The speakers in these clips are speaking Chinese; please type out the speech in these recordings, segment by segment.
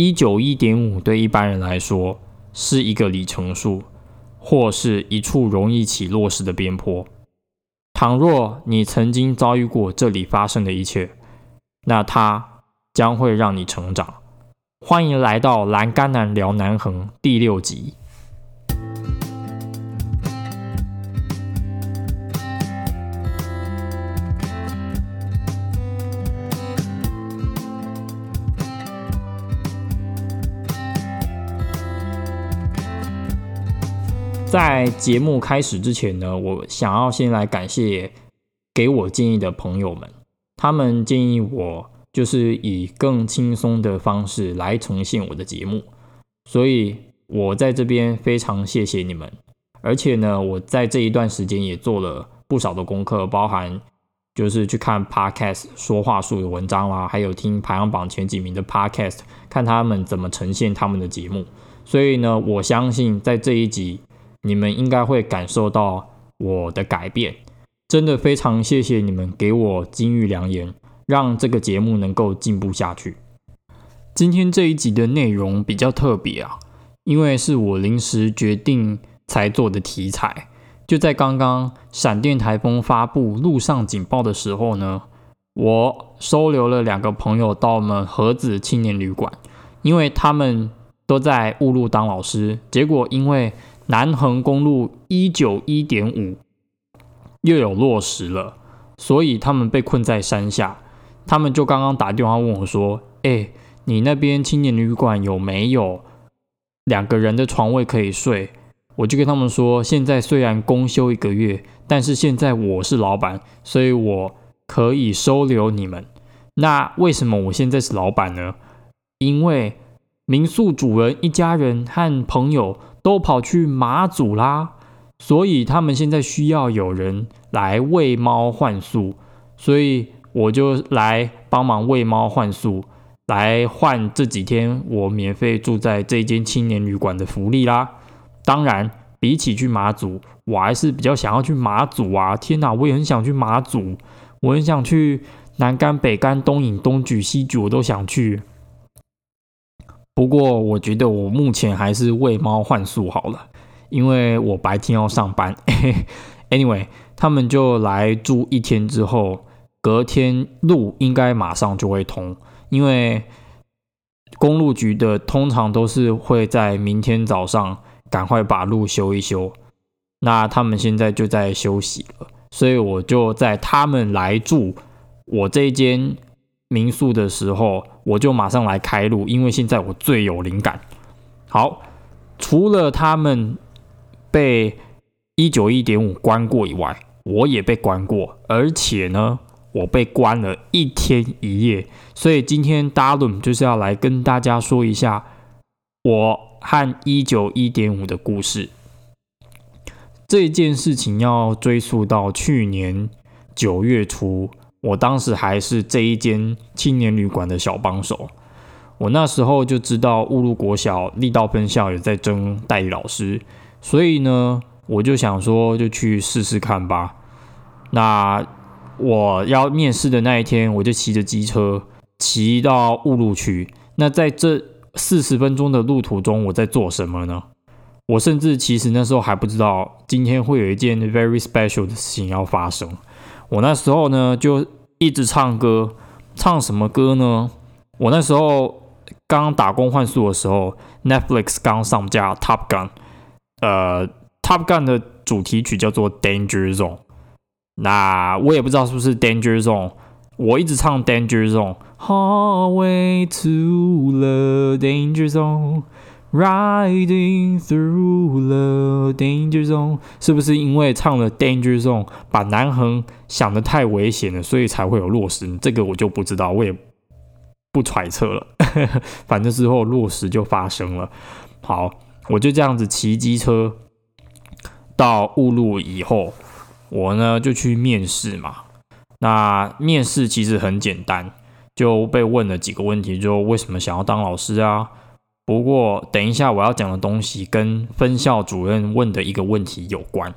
一九一点五对一般人来说是一个里程数，或是一处容易起落石的边坡。倘若你曾经遭遇过这里发生的一切，那它将会让你成长。欢迎来到栏杆男聊南横第六集。在节目开始之前呢，我想要先来感谢给我建议的朋友们，他们建议我就是以更轻松的方式来呈现我的节目，所以我在这边非常谢谢你们。而且呢，我在这一段时间也做了不少的功课，包含就是去看 Podcast 说话术的文章啦，还有听排行榜前几名的 Podcast，看他们怎么呈现他们的节目。所以呢，我相信在这一集。你们应该会感受到我的改变，真的非常谢谢你们给我金玉良言，让这个节目能够进步下去。今天这一集的内容比较特别啊，因为是我临时决定才做的题材。就在刚刚闪电台风发布陆上警报的时候呢，我收留了两个朋友到我们盒子青年旅馆，因为他们都在雾路当老师，结果因为南横公路一九一点五又有落实了，所以他们被困在山下。他们就刚刚打电话问我说：“哎，你那边青年旅馆有没有两个人的床位可以睡？”我就跟他们说：“现在虽然公休一个月，但是现在我是老板，所以我可以收留你们。那为什么我现在是老板呢？因为民宿主人一家人和朋友。”都跑去马祖啦，所以他们现在需要有人来喂猫换宿，所以我就来帮忙喂猫换宿，来换这几天我免费住在这间青年旅馆的福利啦。当然，比起去马祖，我还是比较想要去马祖啊！天哪，我也很想去马祖，我很想去南干、北干、东引、东举、西举，我都想去。不过我觉得我目前还是喂猫换宿好了，因为我白天要上班。Anyway，他们就来住一天之后，隔天路应该马上就会通，因为公路局的通常都是会在明天早上赶快把路修一修。那他们现在就在休息了，所以我就在他们来住我这间。民宿的时候，我就马上来开路，因为现在我最有灵感。好，除了他们被一九一点五关过以外，我也被关过，而且呢，我被关了一天一夜。所以今天 Darren 就是要来跟大家说一下我和一九一点五的故事。这件事情要追溯到去年九月初。我当时还是这一间青年旅馆的小帮手，我那时候就知道雾路国小力道分校也在征代理老师，所以呢，我就想说就去试试看吧。那我要面试的那一天，我就骑着机车骑到雾路区。那在这四十分钟的路途中，我在做什么呢？我甚至其实那时候还不知道今天会有一件 very special 的事情要发生。我那时候呢，就一直唱歌，唱什么歌呢？我那时候刚打工换宿的时候，Netflix 刚上架《Top Gun》，呃，《Top Gun》的主题曲叫做《Danger Zone》。那我也不知道是不是《Danger Zone》，我一直唱《Danger Zone》，Highway to the Danger Zone。Riding through the danger zone，是不是因为唱了 danger zone，把南横想的太危险了，所以才会有落实？这个我就不知道，我也不揣测了。反正之后落实就发生了。好，我就这样子骑机车到雾路以后，我呢就去面试嘛。那面试其实很简单，就被问了几个问题，就为什么想要当老师啊？不过，等一下我要讲的东西跟分校主任问的一个问题有关。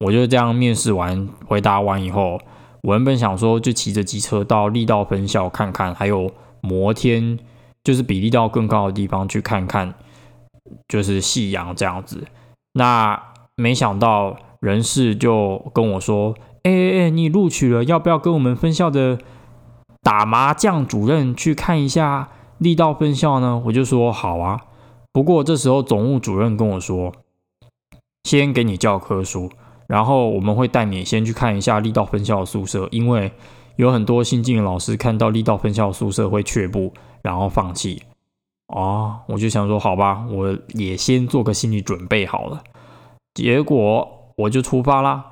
我就这样面试完、回答完以后，我原本想说就骑着机车到力道分校看看，还有摩天就是比力道更高的地方去看看，就是夕阳这样子。那没想到人事就跟我说：“哎哎哎，你录取了，要不要跟我们分校的打麻将主任去看一下力道分校呢？”我就说：“好啊。”不过这时候总务主任跟我说：“先给你教科书，然后我们会带你先去看一下力道分校的宿舍，因为有很多新进的老师看到力道分校的宿舍会却步，然后放弃。”哦，我就想说，好吧，我也先做个心理准备好了。结果我就出发啦。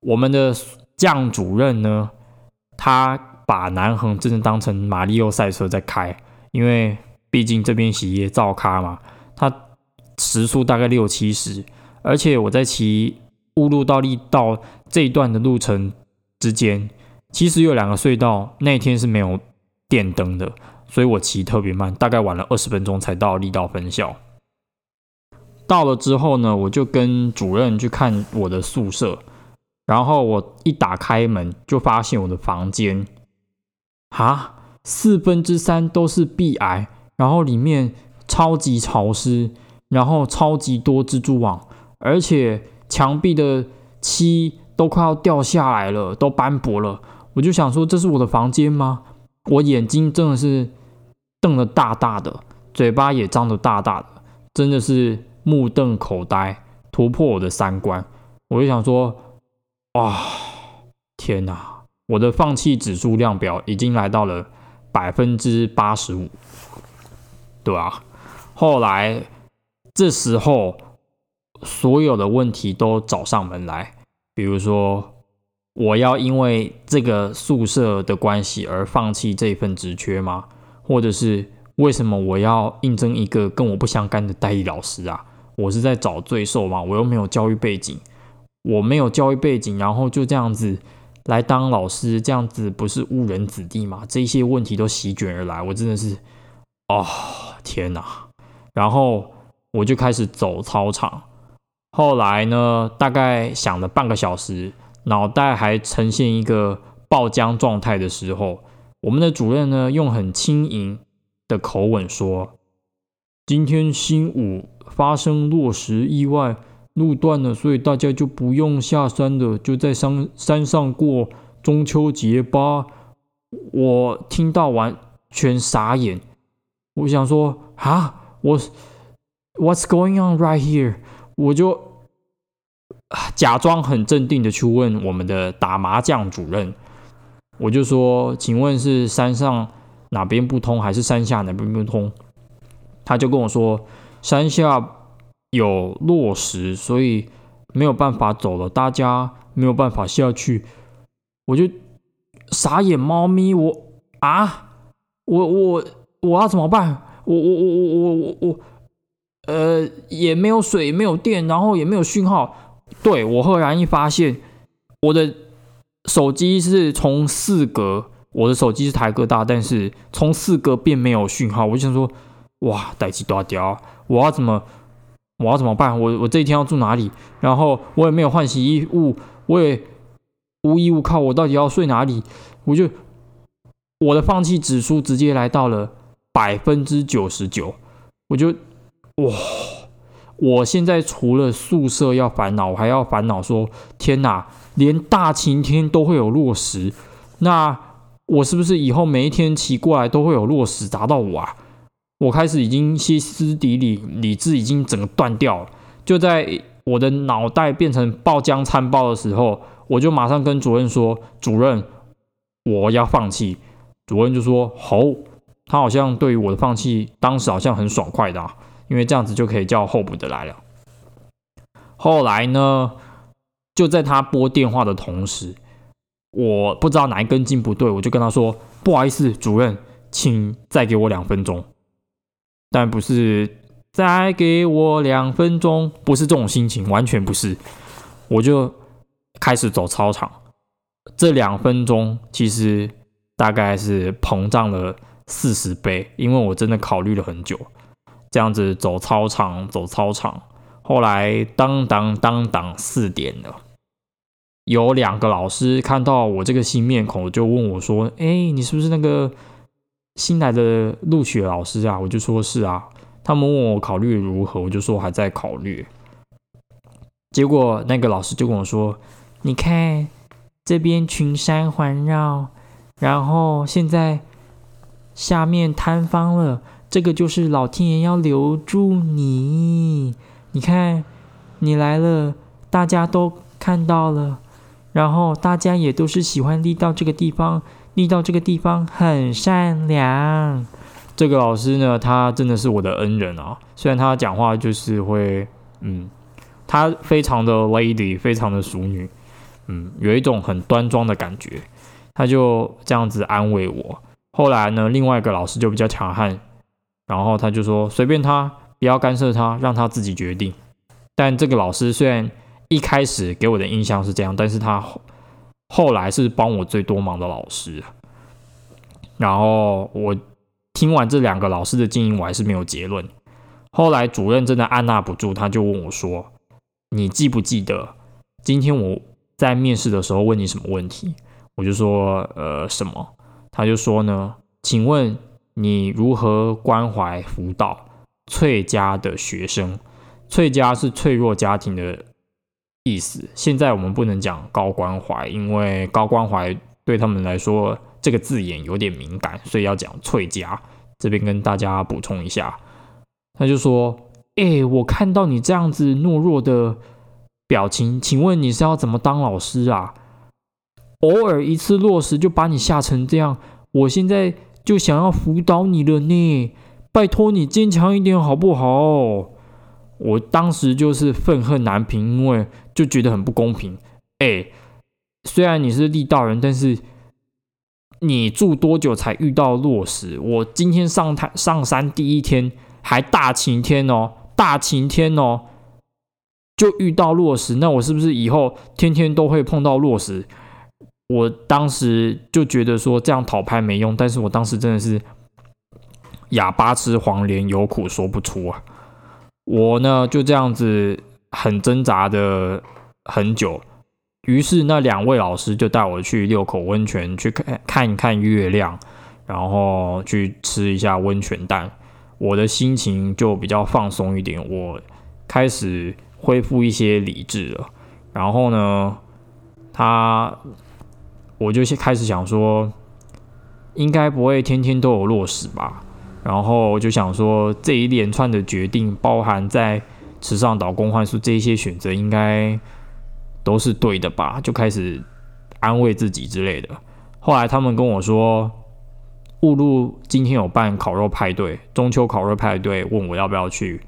我们的将主任呢，他把南横真的当成马里奥赛车在开，因为毕竟这边洗业照咖嘛。它时速大概六七十，而且我在骑乌路到力道这一段的路程之间，其实有两个隧道，那天是没有电灯的，所以我骑特别慢，大概晚了二十分钟才到力道分校。到了之后呢，我就跟主任去看我的宿舍，然后我一打开门就发现我的房间，啊，四分之三都是壁癌，然后里面。超级潮湿，然后超级多蜘蛛网，而且墙壁的漆都快要掉下来了，都斑驳了。我就想说，这是我的房间吗？我眼睛真的是瞪得大大的，嘴巴也张得大大的，真的是目瞪口呆，突破我的三观。我就想说，哇，天哪！我的放弃指数量表已经来到了百分之八十五，对啊。后来，这时候所有的问题都找上门来，比如说我要因为这个宿舍的关系而放弃这份职缺吗？或者是为什么我要应征一个跟我不相干的代理老师啊？我是在找罪受吗？我又没有教育背景，我没有教育背景，然后就这样子来当老师，这样子不是误人子弟吗？这些问题都席卷而来，我真的是，哦，天哪！然后我就开始走操场，后来呢，大概想了半个小时，脑袋还呈现一个爆浆状态的时候，我们的主任呢，用很轻盈的口吻说：“今天新五发生落石意外，路断了，所以大家就不用下山了，就在山山上过中秋节吧。”我听到完全傻眼，我想说啊。我 What's going on right here？我就假装很镇定的去问我们的打麻将主任，我就说，请问是山上哪边不通，还是山下哪边不通？他就跟我说，山下有落实，所以没有办法走了，大家没有办法下去。我就傻眼猫咪，我啊，我我我要怎么办？我我我我我我我，呃，也没有水，没有电，然后也没有讯号。对我赫然一发现，我的手机是从四格，我的手机是台哥大，但是从四格变没有讯号。我就想说，哇，待机断掉，我要怎么，我要怎么办？我我这一天要住哪里？然后我也没有换洗衣物，我也无依无靠，我到底要睡哪里？我就我的放弃指数直接来到了。百分之九十九，我就哇！我现在除了宿舍要烦恼，我还要烦恼说：天哪，连大晴天都会有落石，那我是不是以后每一天骑过来都会有落石砸到我啊？我开始已经歇斯底里，理智已经整个断掉了。就在我的脑袋变成爆浆餐包的时候，我就马上跟主任说：主任，我要放弃。主任就说：好。他好像对于我的放弃，当时好像很爽快的，因为这样子就可以叫候补的来了。后来呢，就在他拨电话的同时，我不知道哪一根筋不对，我就跟他说：“不好意思，主任，请再给我两分钟。”但不是再给我两分钟，不是这种心情，完全不是。我就开始走操场，这两分钟其实大概是膨胀了。四十倍，因为我真的考虑了很久，这样子走操场，走操场。后来当当当当四点了，有两个老师看到我这个新面孔，就问我说：“哎，你是不是那个新来的录学老师啊？我就说是啊。他们问我考虑如何，我就说还在考虑。结果那个老师就跟我说：“你看这边群山环绕，然后现在下面坍方了，这个就是老天爷要留住你。你看你来了，大家都看到了，然后大家也都是喜欢立到这个地方，立到这个地方很善良。”这个老师呢，他真的是我的恩人啊。虽然他讲话就是会，嗯，他非常的 lady，非常的淑女，嗯，有一种很端庄的感觉。他就这样子安慰我。后来呢，另外一个老师就比较强悍，然后他就说随便他，不要干涉他，让他自己决定。但这个老师虽然一开始给我的印象是这样，但是他后来是帮我最多忙的老师。然后我。听完这两个老师的经营，我还是没有结论。后来主任真的按捺不住，他就问我说：“你记不记得今天我在面试的时候问你什么问题？”我就说：“呃，什么？”他就说呢：“请问你如何关怀辅导翠家的学生？翠家是脆弱家庭的意思。现在我们不能讲高关怀，因为高关怀对他们来说。”这个字眼有点敏感，所以要讲翠家。这边跟大家补充一下，他就说：“哎，我看到你这样子懦弱的表情，请问你是要怎么当老师啊？偶尔一次落实就把你吓成这样，我现在就想要辅导你了呢。拜托你坚强一点好不好？”我当时就是愤恨难平，因为就觉得很不公平。哎，虽然你是立道人，但是。你住多久才遇到落石？我今天上台上山第一天还大晴天哦，大晴天哦，就遇到落石。那我是不是以后天天都会碰到落石？我当时就觉得说这样讨拍没用，但是我当时真的是哑巴吃黄连，有苦说不出啊。我呢就这样子很挣扎的很久。于是那两位老师就带我去六口温泉去看看一看月亮，然后去吃一下温泉蛋。我的心情就比较放松一点，我开始恢复一些理智了。然后呢，他我就先开始想说，应该不会天天都有落实吧。然后我就想说，这一连串的决定，包含在池上岛公幻术这些选择，应该。都是对的吧？就开始安慰自己之类的。后来他们跟我说，雾路今天有办烤肉派对，中秋烤肉派对，问我要不要去。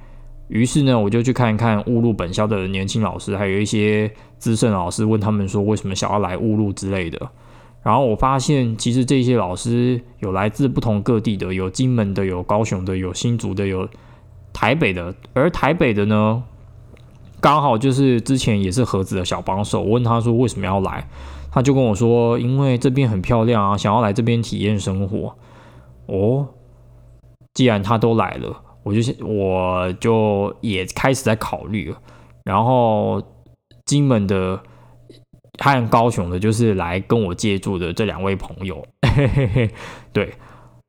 于是呢，我就去看一看雾路本校的年轻老师，还有一些资深老师，问他们说为什么想要来雾路之类的。然后我发现，其实这些老师有来自不同各地的，有金门的，有高雄的，有新竹的，有台北的。而台北的呢？刚好就是之前也是盒子的小帮手，我问他说为什么要来，他就跟我说，因为这边很漂亮啊，想要来这边体验生活。哦，既然他都来了，我就我就也开始在考虑了。然后金门的和高雄的，就是来跟我借住的这两位朋友，嘿嘿嘿对。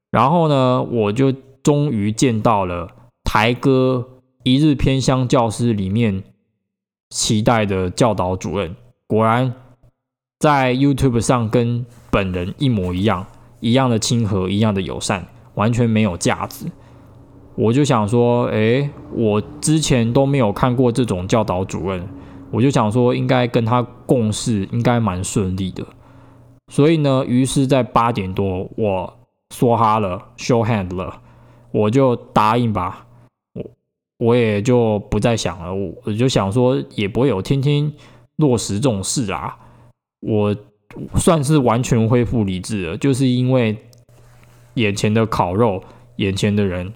然后呢，我就终于见到了台哥一日偏乡教师里面。期待的教导主任，果然在 YouTube 上跟本人一模一样，一样的亲和，一样的友善，完全没有架子。我就想说，诶，我之前都没有看过这种教导主任，我就想说，应该跟他共事应该蛮顺利的。所以呢，于是，在八点多，我说哈了，show hand 了，我就答应吧。我也就不再想了，我我就想说，也不会有天天落实这种事啊。我算是完全恢复理智了，就是因为眼前的烤肉，眼前的人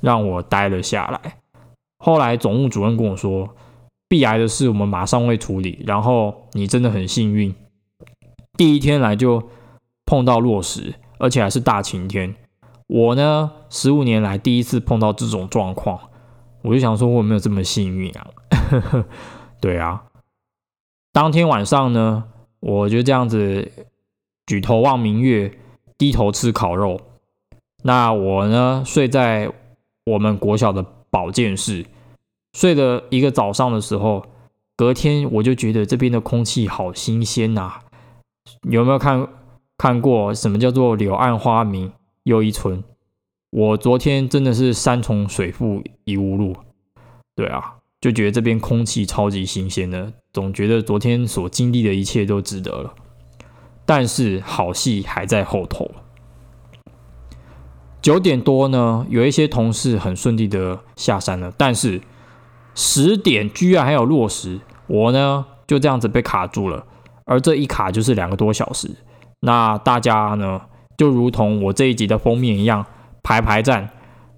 让我待了下来。后来总务主任跟我说，必癌的事我们马上会处理。然后你真的很幸运，第一天来就碰到落实，而且还是大晴天。我呢，十五年来第一次碰到这种状况。我就想说，我没有这么幸运啊！对啊，当天晚上呢，我就这样子举头望明月，低头吃烤肉。那我呢睡在我们国小的保健室，睡了一个早上的时候，隔天我就觉得这边的空气好新鲜呐。有没有看看过什么叫做柳暗花明又一村？我昨天真的是山重水复疑无路，对啊，就觉得这边空气超级新鲜的，总觉得昨天所经历的一切都值得了。但是好戏还在后头。九点多呢，有一些同事很顺利的下山了，但是十点居然还有落实，我呢就这样子被卡住了，而这一卡就是两个多小时。那大家呢，就如同我这一集的封面一样，排排站，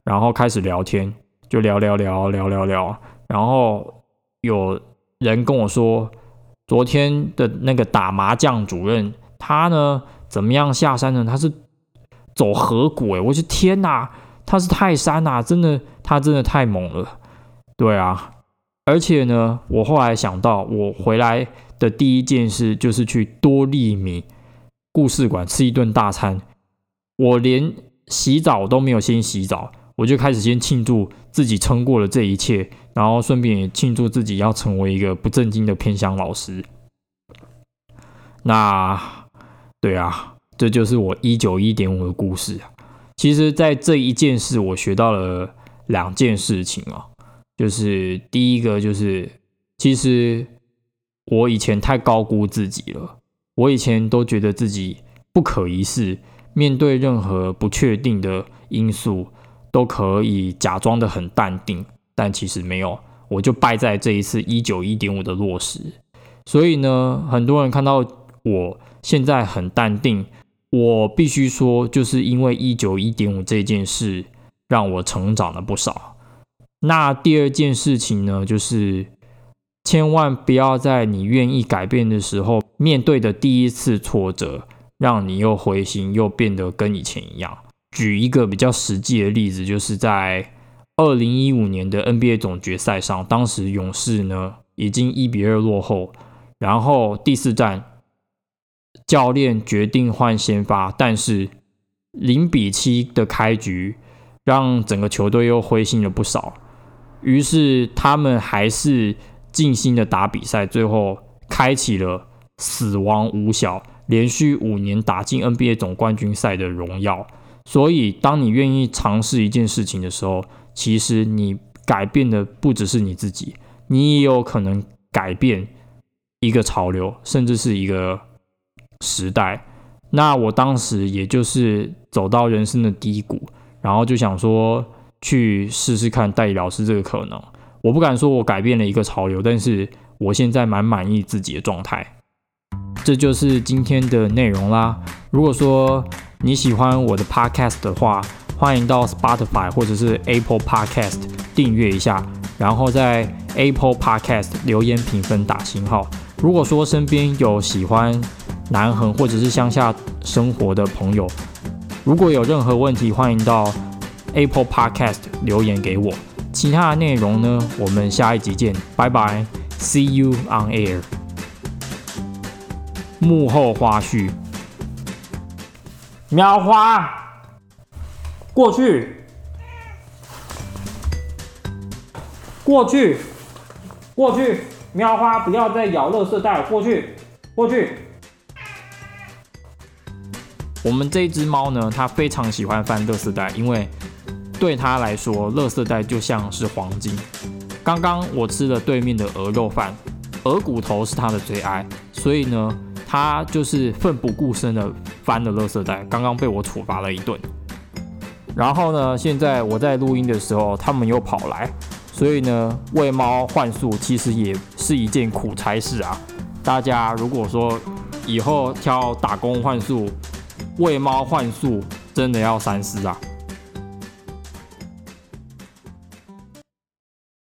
然后开始聊天，就聊聊聊聊聊聊，然后有人跟我说，昨天的那个打麻将主任，他呢怎么样下山呢？他是。走河谷哎，我的天哪，他是泰山呐，真的，他真的太猛了，对啊，而且呢，我后来想到，我回来的第一件事就是去多利米故事馆吃一顿大餐，我连洗澡都没有先洗澡，我就开始先庆祝自己撑过了这一切，然后顺便也庆祝自己要成为一个不正经的偏乡老师。那，对啊。这就是我一九一点五的故事。其实，在这一件事，我学到了两件事情啊。就是第一个，就是其实我以前太高估自己了。我以前都觉得自己不可一世，面对任何不确定的因素，都可以假装的很淡定。但其实没有，我就败在这一次一九一点五的落实。所以呢，很多人看到我现在很淡定。我必须说，就是因为一九一点五这件事，让我成长了不少。那第二件事情呢，就是千万不要在你愿意改变的时候，面对的第一次挫折，让你又灰心，又变得跟以前一样。举一个比较实际的例子，就是在二零一五年的 NBA 总决赛上，当时勇士呢已经一比二落后，然后第四战。教练决定换先发，但是零比七的开局让整个球队又灰心了不少。于是他们还是尽心的打比赛，最后开启了死亡五小，连续五年打进 NBA 总冠军赛的荣耀。所以，当你愿意尝试一件事情的时候，其实你改变的不只是你自己，你也有可能改变一个潮流，甚至是一个。时代，那我当时也就是走到人生的低谷，然后就想说去试试看代理老师这个可能。我不敢说我改变了一个潮流，但是我现在蛮满意自己的状态。这就是今天的内容啦。如果说你喜欢我的 podcast 的话，欢迎到 Spotify 或者是 Apple Podcast 订阅一下，然后在 Apple Podcast 留言评分打星号。如果说身边有喜欢南横或者是乡下生活的朋友，如果有任何问题，欢迎到 Apple Podcast 留言给我。其他的内容呢，我们下一集见，拜拜，See you on air。幕后花絮，苗花，过去，过去，过去，喵花，不要再咬乐色袋，过去，过去。我们这只猫呢，它非常喜欢翻乐色袋，因为对它来说，乐色袋就像是黄金。刚刚我吃了对面的鹅肉饭，鹅骨头是它的最爱，所以呢，他就是奋不顾身的翻了垃圾袋。刚刚被我处罚了一顿。然后呢，现在我在录音的时候，他们又跑来，所以呢，喂猫换宿其实也是一件苦差事啊。大家如果说以后挑打工换宿，喂猫换宿真的要三思啊！